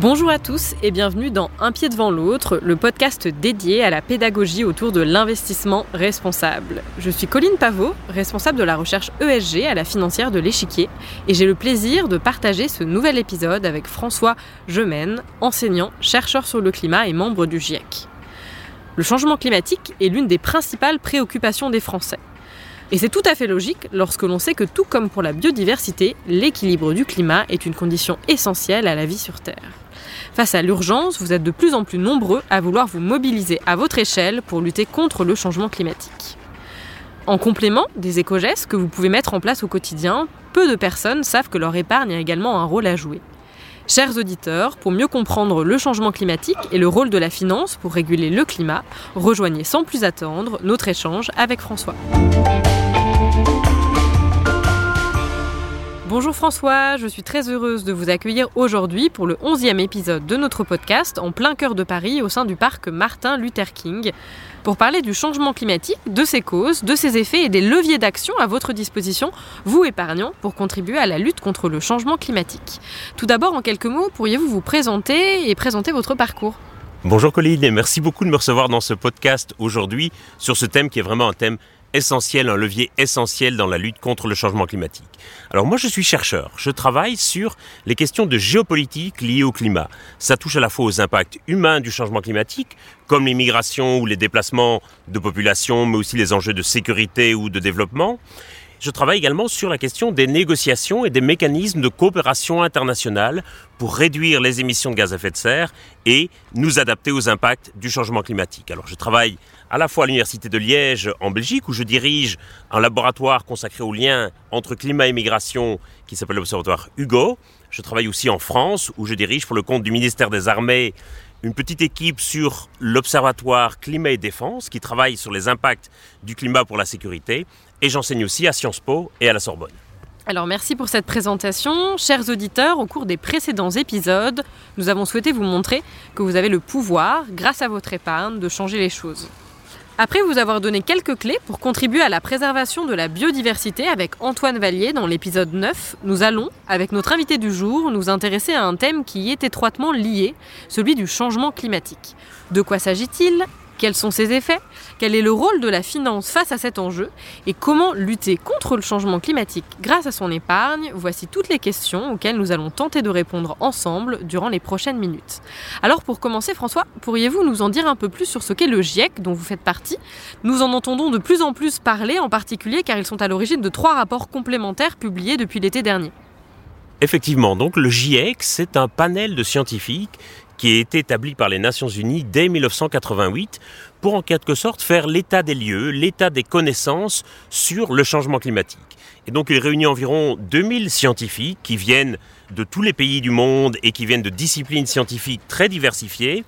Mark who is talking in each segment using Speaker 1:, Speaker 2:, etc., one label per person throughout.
Speaker 1: Bonjour à tous et bienvenue dans Un pied devant l'autre, le podcast dédié à la pédagogie autour de l'investissement responsable. Je suis Colline Pavot, responsable de la recherche ESG à la financière de l'échiquier, et j'ai le plaisir de partager ce nouvel épisode avec François Gemène, enseignant, chercheur sur le climat et membre du GIEC. Le changement climatique est l'une des principales préoccupations des Français. Et c'est tout à fait logique lorsque l'on sait que tout comme pour la biodiversité, l'équilibre du climat est une condition essentielle à la vie sur Terre. Face à l'urgence, vous êtes de plus en plus nombreux à vouloir vous mobiliser à votre échelle pour lutter contre le changement climatique. En complément des éco-gestes que vous pouvez mettre en place au quotidien, peu de personnes savent que leur épargne a également un rôle à jouer. Chers auditeurs, pour mieux comprendre le changement climatique et le rôle de la finance pour réguler le climat, rejoignez sans plus attendre notre échange avec François. Bonjour François, je suis très heureuse de vous accueillir aujourd'hui pour le 11e épisode de notre podcast en plein cœur de Paris au sein du parc Martin Luther King pour parler du changement climatique, de ses causes, de ses effets et des leviers d'action à votre disposition, vous épargnants, pour contribuer à la lutte contre le changement climatique. Tout d'abord, en quelques mots, pourriez-vous vous présenter et présenter votre parcours?
Speaker 2: Bonjour Colline et merci beaucoup de me recevoir dans ce podcast aujourd'hui sur ce thème qui est vraiment un thème essentiel, un levier essentiel dans la lutte contre le changement climatique. Alors moi je suis chercheur, je travaille sur les questions de géopolitique liées au climat. Ça touche à la fois aux impacts humains du changement climatique, comme les migrations ou les déplacements de population, mais aussi les enjeux de sécurité ou de développement. Je travaille également sur la question des négociations et des mécanismes de coopération internationale pour réduire les émissions de gaz à effet de serre et nous adapter aux impacts du changement climatique. Alors je travaille à la fois à l'Université de Liège en Belgique où je dirige un laboratoire consacré au lien entre climat et migration qui s'appelle l'Observatoire Hugo. Je travaille aussi en France où je dirige pour le compte du ministère des Armées une petite équipe sur l'Observatoire Climat et Défense qui travaille sur les impacts du climat pour la sécurité et j'enseigne aussi à Sciences Po et à la Sorbonne.
Speaker 1: Alors merci pour cette présentation. Chers auditeurs, au cours des précédents épisodes, nous avons souhaité vous montrer que vous avez le pouvoir, grâce à votre épargne, de changer les choses. Après vous avoir donné quelques clés pour contribuer à la préservation de la biodiversité avec Antoine Vallier dans l'épisode 9, nous allons, avec notre invité du jour, nous intéresser à un thème qui y est étroitement lié, celui du changement climatique. De quoi s'agit-il? Quels sont ses effets Quel est le rôle de la finance face à cet enjeu Et comment lutter contre le changement climatique grâce à son épargne Voici toutes les questions auxquelles nous allons tenter de répondre ensemble durant les prochaines minutes. Alors pour commencer François, pourriez-vous nous en dire un peu plus sur ce qu'est le GIEC dont vous faites partie? Nous en entendons de plus en plus parler en particulier car ils sont à l'origine de trois rapports complémentaires publiés depuis l'été dernier.
Speaker 2: Effectivement, donc le GIEC, c'est un panel de scientifiques qui a été établi par les Nations Unies dès 1988 pour en quelque sorte faire l'état des lieux, l'état des connaissances sur le changement climatique. Et donc il réunit environ 2000 scientifiques qui viennent de tous les pays du monde et qui viennent de disciplines scientifiques très diversifiées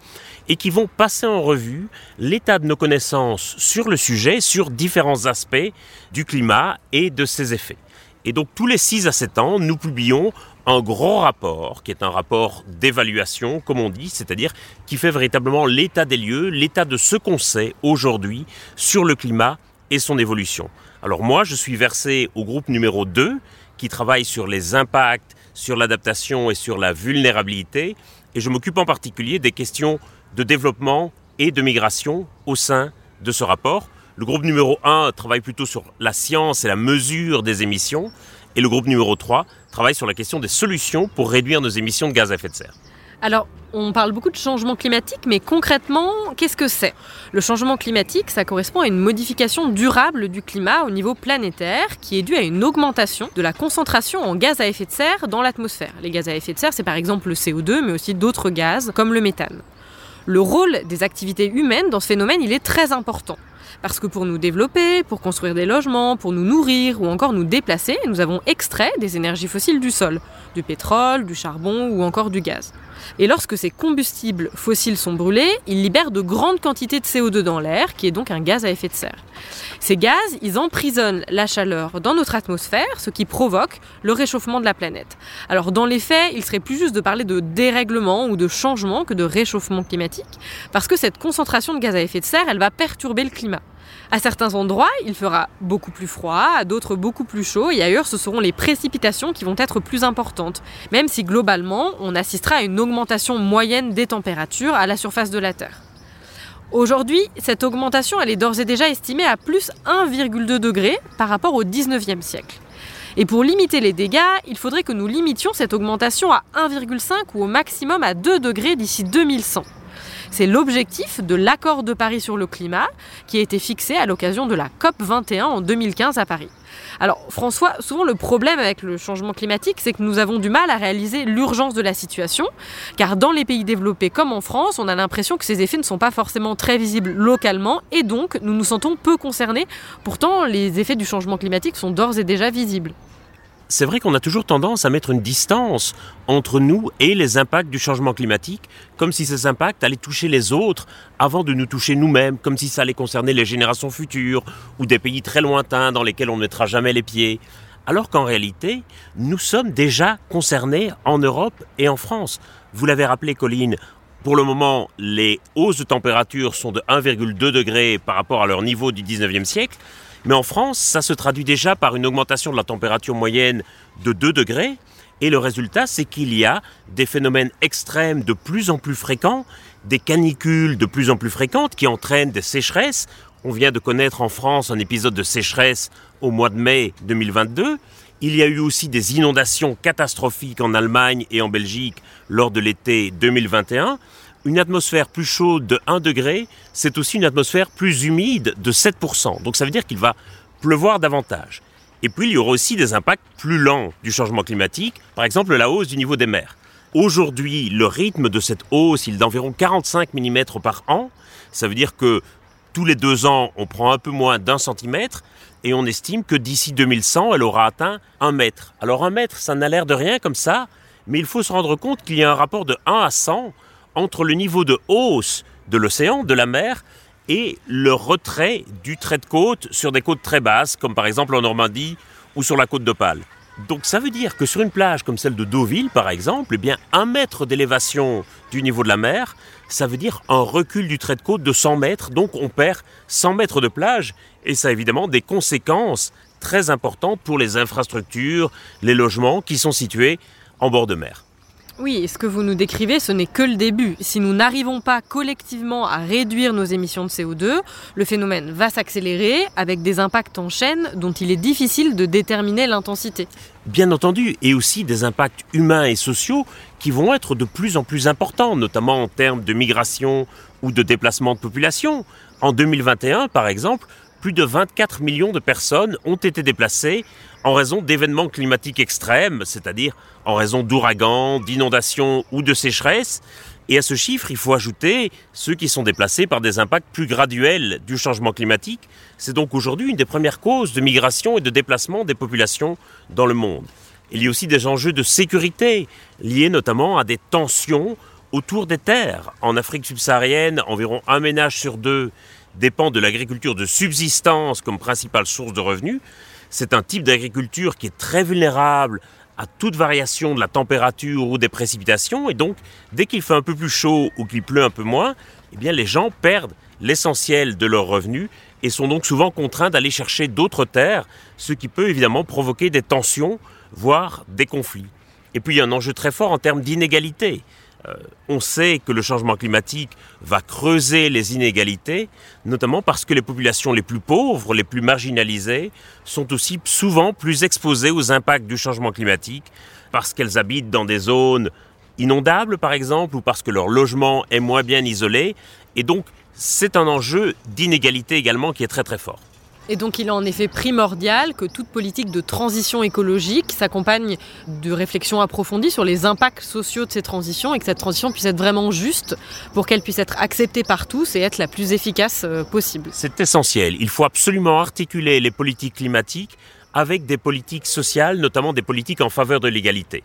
Speaker 2: et qui vont passer en revue l'état de nos connaissances sur le sujet, sur différents aspects du climat et de ses effets. Et donc tous les 6 à 7 ans, nous publions un gros rapport, qui est un rapport d'évaluation, comme on dit, c'est-à-dire qui fait véritablement l'état des lieux, l'état de ce qu'on sait aujourd'hui sur le climat et son évolution. Alors moi, je suis versé au groupe numéro 2, qui travaille sur les impacts, sur l'adaptation et sur la vulnérabilité, et je m'occupe en particulier des questions de développement et de migration au sein de ce rapport. Le groupe numéro 1 travaille plutôt sur la science et la mesure des émissions, et le groupe numéro 3 travaille sur la question des solutions pour réduire nos émissions de gaz à effet de serre.
Speaker 1: Alors, on parle beaucoup de changement climatique, mais concrètement, qu'est-ce que c'est? Le changement climatique, ça correspond à une modification durable du climat au niveau planétaire qui est due à une augmentation de la concentration en gaz à effet de serre dans l'atmosphère. Les gaz à effet de serre, c'est par exemple le CO2, mais aussi d'autres gaz comme le méthane. Le rôle des activités humaines dans ce phénomène, est très important. Parce que pour nous développer, pour construire des logements, pour nous nourrir ou encore nous déplacer, nous avons extrait des énergies fossiles du sol, du pétrole, du charbon ou encore du gaz. Et lorsque ces combustibles fossiles sont brûlés, ils libèrent de grandes quantités de CO2 dans l'air, qui est donc un gaz à effet de serre. Ces gaz, ils emprisonnent la chaleur dans notre atmosphère, ce qui provoque le réchauffement de la planète. Alors dans les faits, il serait plus juste de parler de dérèglement ou de changement que de réchauffement climatique, parce que cette concentration de gaz à effet de serre, elle va perturber le climat. À certains endroits, il fera beaucoup plus froid, à d'autres beaucoup plus chaud, et ailleurs, ce seront les précipitations qui vont être plus importantes, même si globalement, on assistera à une augmentation moyenne des températures à la surface de la Terre. Aujourd'hui, cette augmentation, elle est d'ores et déjà estimée à plus 1,2 degré par rapport au 19e siècle. Et pour limiter les dégâts, il faudrait que nous limitions cette augmentation à 1,5 ou au maximum à 2 degrés d'ici 2100. C'est l'objectif de l'accord de Paris sur le climat qui a été fixé à l'occasion de la COP 21 en 2015 à Paris. Alors François, souvent le problème avec le changement climatique, c'est que nous avons du mal à réaliser l'urgence de la situation, car dans les pays développés comme en France, on a l'impression que ces effets ne sont pas forcément très visibles localement, et donc nous nous sentons peu concernés. Pourtant, les effets du changement climatique sont d'ores et déjà visibles
Speaker 2: c'est vrai qu'on a toujours tendance à mettre une distance entre nous et les impacts du changement climatique, comme si ces impacts allaient toucher les autres avant de nous toucher nous-mêmes, comme si ça allait concerner les générations futures ou des pays très lointains dans lesquels on ne mettra jamais les pieds. Alors qu'en réalité, nous sommes déjà concernés en Europe et en France. Vous l'avez rappelé, Colline, pour le moment, les hausses de température sont de 1,2 degré par rapport à leur niveau du 19e siècle. Mais en France, ça se traduit déjà par une augmentation de la température moyenne de 2 degrés. Et le résultat, c'est qu'il y a des phénomènes extrêmes de plus en plus fréquents, des canicules de plus en plus fréquentes qui entraînent des sécheresses. On vient de connaître en France un épisode de sécheresse au mois de mai 2022. Il y a eu aussi des inondations catastrophiques en Allemagne et en Belgique lors de l'été 2021 une atmosphère plus chaude de 1 degré, c'est aussi une atmosphère plus humide de 7%. Donc ça veut dire qu'il va pleuvoir davantage. Et puis il y aura aussi des impacts plus lents du changement climatique, par exemple la hausse du niveau des mers. Aujourd'hui, le rythme de cette hausse, il est d'environ 45 mm par an. Ça veut dire que tous les deux ans, on prend un peu moins d'un centimètre et on estime que d'ici 2100, elle aura atteint un mètre. Alors un mètre, ça n'a l'air de rien comme ça, mais il faut se rendre compte qu'il y a un rapport de 1 à 100 entre le niveau de hausse de l'océan, de la mer, et le retrait du trait de côte sur des côtes très basses, comme par exemple en Normandie ou sur la côte d'Opale. Donc ça veut dire que sur une plage comme celle de Deauville, par exemple, eh bien un mètre d'élévation du niveau de la mer, ça veut dire un recul du trait de côte de 100 mètres, donc on perd 100 mètres de plage, et ça a évidemment des conséquences très importantes pour les infrastructures, les logements qui sont situés en bord de mer.
Speaker 1: Oui, ce que vous nous décrivez, ce n'est que le début. Si nous n'arrivons pas collectivement à réduire nos émissions de CO2, le phénomène va s'accélérer avec des impacts en chaîne dont il est difficile de déterminer l'intensité.
Speaker 2: Bien entendu, et aussi des impacts humains et sociaux qui vont être de plus en plus importants, notamment en termes de migration ou de déplacement de population. En 2021, par exemple, plus de 24 millions de personnes ont été déplacées en raison d'événements climatiques extrêmes, c'est-à-dire en raison d'ouragans, d'inondations ou de sécheresses. Et à ce chiffre, il faut ajouter ceux qui sont déplacés par des impacts plus graduels du changement climatique. C'est donc aujourd'hui une des premières causes de migration et de déplacement des populations dans le monde. Il y a aussi des enjeux de sécurité liés notamment à des tensions autour des terres. En Afrique subsaharienne, environ un ménage sur deux dépend de l'agriculture de subsistance comme principale source de revenus. C'est un type d'agriculture qui est très vulnérable à toute variation de la température ou des précipitations et donc dès qu'il fait un peu plus chaud ou qu'il pleut un peu moins, eh bien les gens perdent l'essentiel de leurs revenus et sont donc souvent contraints d'aller chercher d'autres terres, ce qui peut évidemment provoquer des tensions, voire des conflits. Et puis il y a un enjeu très fort en termes d'inégalité. Euh, on sait que le changement climatique va creuser les inégalités, notamment parce que les populations les plus pauvres, les plus marginalisées, sont aussi souvent plus exposées aux impacts du changement climatique, parce qu'elles habitent dans des zones inondables, par exemple, ou parce que leur logement est moins bien isolé. Et donc, c'est un enjeu d'inégalité également qui est très très fort.
Speaker 1: Et donc il est en effet primordial que toute politique de transition écologique s'accompagne de réflexions approfondies sur les impacts sociaux de ces transitions et que cette transition puisse être vraiment juste pour qu'elle puisse être acceptée par tous et être la plus efficace euh, possible.
Speaker 2: C'est essentiel. Il faut absolument articuler les politiques climatiques avec des politiques sociales, notamment des politiques en faveur de l'égalité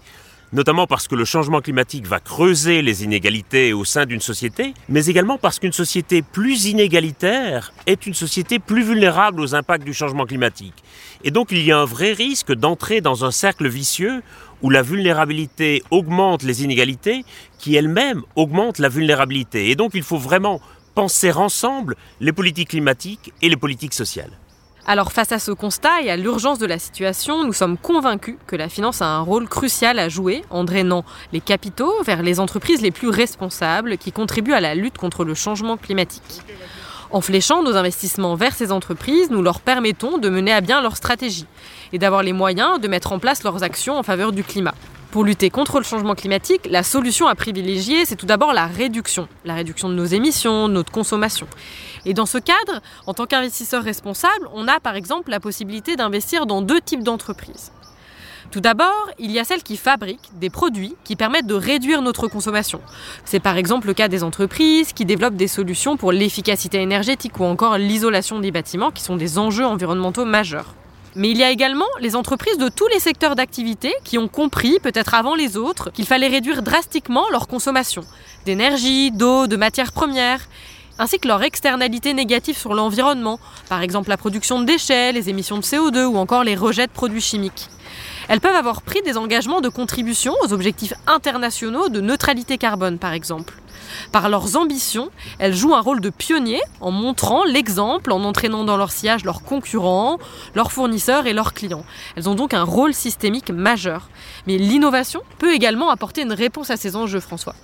Speaker 2: notamment parce que le changement climatique va creuser les inégalités au sein d'une société, mais également parce qu'une société plus inégalitaire est une société plus vulnérable aux impacts du changement climatique. Et donc il y a un vrai risque d'entrer dans un cercle vicieux où la vulnérabilité augmente les inégalités, qui elles-mêmes augmentent la vulnérabilité. Et donc il faut vraiment penser ensemble les politiques climatiques et les politiques sociales.
Speaker 1: Alors face à ce constat et à l'urgence de la situation, nous sommes convaincus que la finance a un rôle crucial à jouer en drainant les capitaux vers les entreprises les plus responsables qui contribuent à la lutte contre le changement climatique. En fléchant nos investissements vers ces entreprises, nous leur permettons de mener à bien leur stratégie et d'avoir les moyens de mettre en place leurs actions en faveur du climat. Pour lutter contre le changement climatique, la solution à privilégier, c'est tout d'abord la réduction. La réduction de nos émissions, de notre consommation. Et dans ce cadre, en tant qu'investisseur responsable, on a par exemple la possibilité d'investir dans deux types d'entreprises. Tout d'abord, il y a celles qui fabriquent des produits qui permettent de réduire notre consommation. C'est par exemple le cas des entreprises qui développent des solutions pour l'efficacité énergétique ou encore l'isolation des bâtiments qui sont des enjeux environnementaux majeurs. Mais il y a également les entreprises de tous les secteurs d'activité qui ont compris, peut-être avant les autres, qu'il fallait réduire drastiquement leur consommation d'énergie, d'eau, de matières premières ainsi que leurs externalités négatives sur l'environnement, par exemple la production de déchets, les émissions de CO2 ou encore les rejets de produits chimiques. Elles peuvent avoir pris des engagements de contribution aux objectifs internationaux de neutralité carbone, par exemple. Par leurs ambitions, elles jouent un rôle de pionnier en montrant l'exemple, en entraînant dans leur sillage leurs concurrents, leurs fournisseurs et leurs clients. Elles ont donc un rôle systémique majeur. Mais l'innovation peut également apporter une réponse à ces enjeux, François.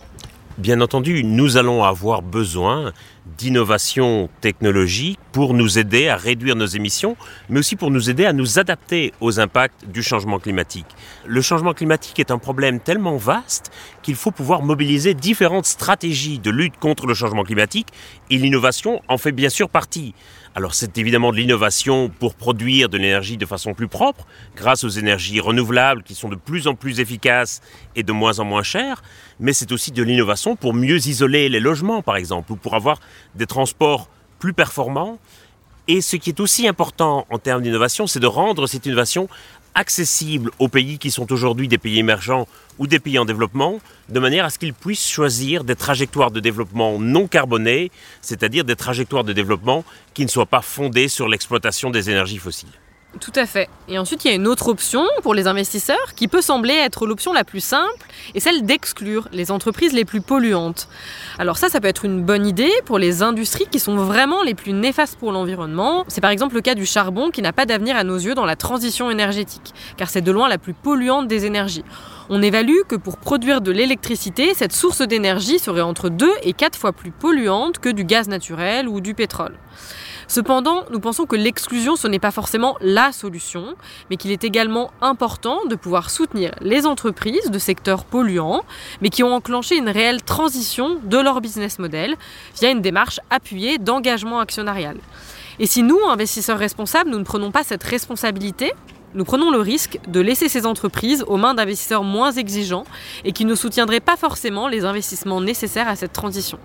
Speaker 2: Bien entendu, nous allons avoir besoin d'innovation technologique pour nous aider à réduire nos émissions, mais aussi pour nous aider à nous adapter aux impacts du changement climatique. Le changement climatique est un problème tellement vaste qu'il faut pouvoir mobiliser différentes stratégies de lutte contre le changement climatique, et l'innovation en fait bien sûr partie. Alors c'est évidemment de l'innovation pour produire de l'énergie de façon plus propre, grâce aux énergies renouvelables qui sont de plus en plus efficaces et de moins en moins chères, mais c'est aussi de l'innovation pour mieux isoler les logements par exemple, ou pour avoir des transports plus performants. Et ce qui est aussi important en termes d'innovation, c'est de rendre cette innovation accessible aux pays qui sont aujourd'hui des pays émergents ou des pays en développement, de manière à ce qu'ils puissent choisir des trajectoires de développement non carbonées, c'est-à-dire des trajectoires de développement qui ne soient pas fondées sur l'exploitation des énergies fossiles.
Speaker 1: Tout à fait. Et ensuite, il y a une autre option pour les investisseurs qui peut sembler être l'option la plus simple et celle d'exclure les entreprises les plus polluantes. Alors ça, ça peut être une bonne idée pour les industries qui sont vraiment les plus néfastes pour l'environnement. C'est par exemple le cas du charbon qui n'a pas d'avenir à nos yeux dans la transition énergétique, car c'est de loin la plus polluante des énergies. On évalue que pour produire de l'électricité, cette source d'énergie serait entre 2 et 4 fois plus polluante que du gaz naturel ou du pétrole. Cependant, nous pensons que l'exclusion, ce n'est pas forcément la solution, mais qu'il est également important de pouvoir soutenir les entreprises de secteurs polluants, mais qui ont enclenché une réelle transition de leur business model via une démarche appuyée d'engagement actionnarial. Et si nous, investisseurs responsables, nous ne prenons pas cette responsabilité, nous prenons le risque de laisser ces entreprises aux mains d'investisseurs moins exigeants et qui ne soutiendraient pas forcément les investissements nécessaires à cette transition.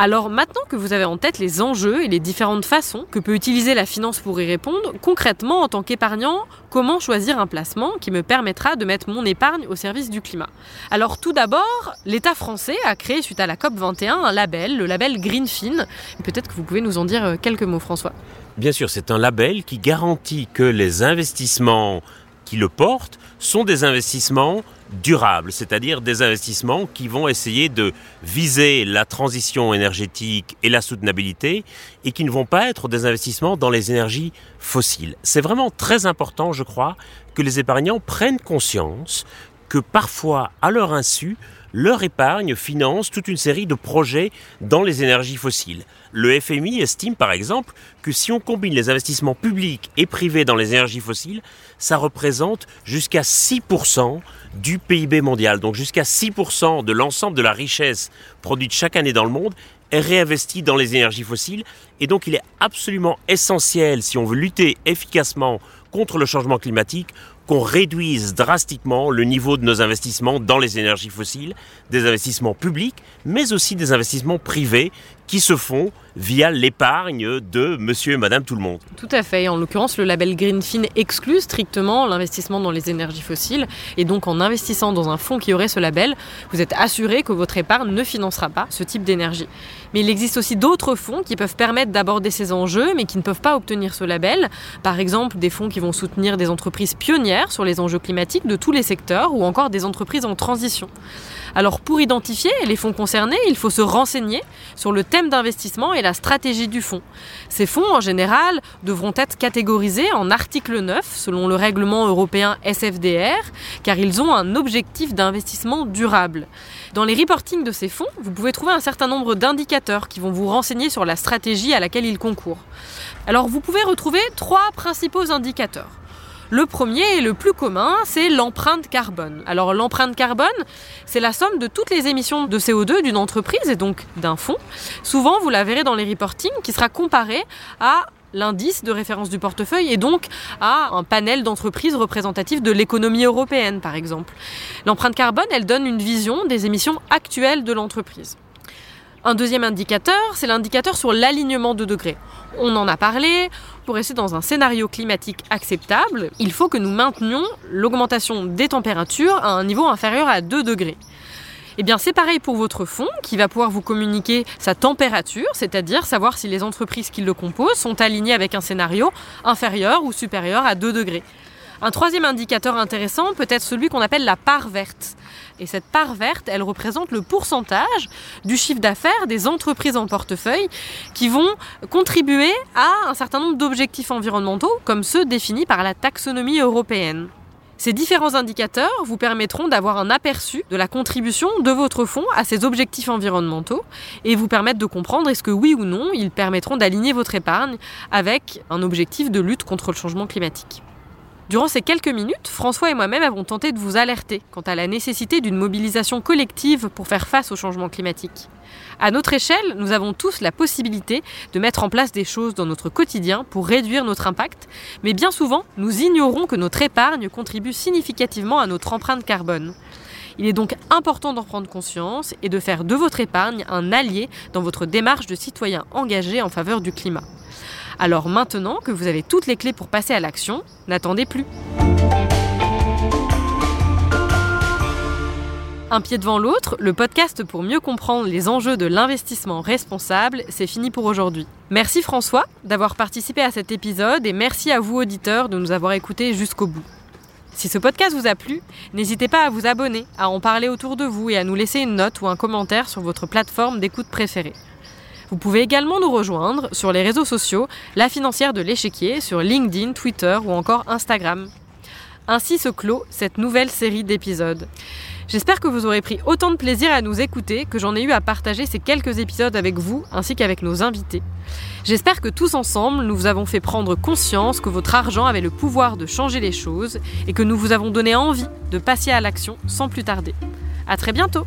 Speaker 1: Alors maintenant que vous avez en tête les enjeux et les différentes façons que peut utiliser la finance pour y répondre, concrètement en tant qu'épargnant, comment choisir un placement qui me permettra de mettre mon épargne au service du climat? Alors tout d'abord, l'État français a créé suite à la COP21 un label, le label Greenfin. Peut-être que vous pouvez nous en dire euh, quelques mots François.
Speaker 2: Bien sûr, c'est un label qui garantit que les investissements qui le portent sont des investissements durables, c'est-à-dire des investissements qui vont essayer de viser la transition énergétique et la soutenabilité et qui ne vont pas être des investissements dans les énergies fossiles. C'est vraiment très important, je crois, que les épargnants prennent conscience que parfois, à leur insu, leur épargne finance toute une série de projets dans les énergies fossiles. Le FMI estime par exemple que si on combine les investissements publics et privés dans les énergies fossiles, ça représente jusqu'à 6% du PIB mondial. Donc jusqu'à 6% de l'ensemble de la richesse produite chaque année dans le monde est réinvestie dans les énergies fossiles. Et donc il est absolument essentiel, si on veut lutter efficacement contre le changement climatique, qu'on réduise drastiquement le niveau de nos investissements dans les énergies fossiles, des investissements publics, mais aussi des investissements privés qui se font via l'épargne de monsieur et madame tout le monde.
Speaker 1: Tout à fait. En l'occurrence, le label Greenfin exclut strictement l'investissement dans les énergies fossiles. Et donc, en investissant dans un fonds qui aurait ce label, vous êtes assuré que votre épargne ne financera pas ce type d'énergie. Mais il existe aussi d'autres fonds qui peuvent permettre d'aborder ces enjeux, mais qui ne peuvent pas obtenir ce label. Par exemple, des fonds qui vont soutenir des entreprises pionnières sur les enjeux climatiques de tous les secteurs, ou encore des entreprises en transition. Alors, pour identifier les fonds concernés, il faut se renseigner sur le thème d'investissement et la stratégie du fonds. Ces fonds, en général, devront être catégorisés en article 9 selon le règlement européen SFDR, car ils ont un objectif d'investissement durable. Dans les reportings de ces fonds, vous pouvez trouver un certain nombre d'indicateurs qui vont vous renseigner sur la stratégie à laquelle ils concourent. Alors vous pouvez retrouver trois principaux indicateurs. Le premier et le plus commun, c'est l'empreinte carbone. Alors l'empreinte carbone, c'est la somme de toutes les émissions de CO2 d'une entreprise et donc d'un fonds. Souvent, vous la verrez dans les reportings qui sera comparé à l'indice de référence du portefeuille et donc à un panel d'entreprises représentatives de l'économie européenne, par exemple. L'empreinte carbone, elle donne une vision des émissions actuelles de l'entreprise. Un deuxième indicateur, c'est l'indicateur sur l'alignement de degrés. On en a parlé, pour rester dans un scénario climatique acceptable, il faut que nous maintenions l'augmentation des températures à un niveau inférieur à 2 degrés. Eh bien, c'est pareil pour votre fonds qui va pouvoir vous communiquer sa température, c'est-à-dire savoir si les entreprises qui le composent sont alignées avec un scénario inférieur ou supérieur à 2 degrés. Un troisième indicateur intéressant peut être celui qu'on appelle la part verte. Et cette part verte, elle représente le pourcentage du chiffre d'affaires des entreprises en portefeuille qui vont contribuer à un certain nombre d'objectifs environnementaux, comme ceux définis par la taxonomie européenne. Ces différents indicateurs vous permettront d'avoir un aperçu de la contribution de votre fonds à ces objectifs environnementaux et vous permettre de comprendre est-ce que oui ou non ils permettront d'aligner votre épargne avec un objectif de lutte contre le changement climatique. Durant ces quelques minutes, François et moi-même avons tenté de vous alerter quant à la nécessité d'une mobilisation collective pour faire face au changement climatique. À notre échelle, nous avons tous la possibilité de mettre en place des choses dans notre quotidien pour réduire notre impact, mais bien souvent, nous ignorons que notre épargne contribue significativement à notre empreinte carbone. Il est donc important d'en prendre conscience et de faire de votre épargne un allié dans votre démarche de citoyen engagé en faveur du climat. Alors maintenant que vous avez toutes les clés pour passer à l'action, n'attendez plus. Un pied devant l'autre, le podcast pour mieux comprendre les enjeux de l'investissement responsable, c'est fini pour aujourd'hui. Merci François d'avoir participé à cet épisode et merci à vous auditeurs de nous avoir écoutés jusqu'au bout. Si ce podcast vous a plu, n'hésitez pas à vous abonner, à en parler autour de vous et à nous laisser une note ou un commentaire sur votre plateforme d'écoute préférée. Vous pouvez également nous rejoindre sur les réseaux sociaux, la financière de l'échiquier, sur LinkedIn, Twitter ou encore Instagram. Ainsi se clôt cette nouvelle série d'épisodes. J'espère que vous aurez pris autant de plaisir à nous écouter que j'en ai eu à partager ces quelques épisodes avec vous ainsi qu'avec nos invités. J'espère que tous ensemble, nous vous avons fait prendre conscience que votre argent avait le pouvoir de changer les choses et que nous vous avons donné envie de passer à l'action sans plus tarder. À très bientôt!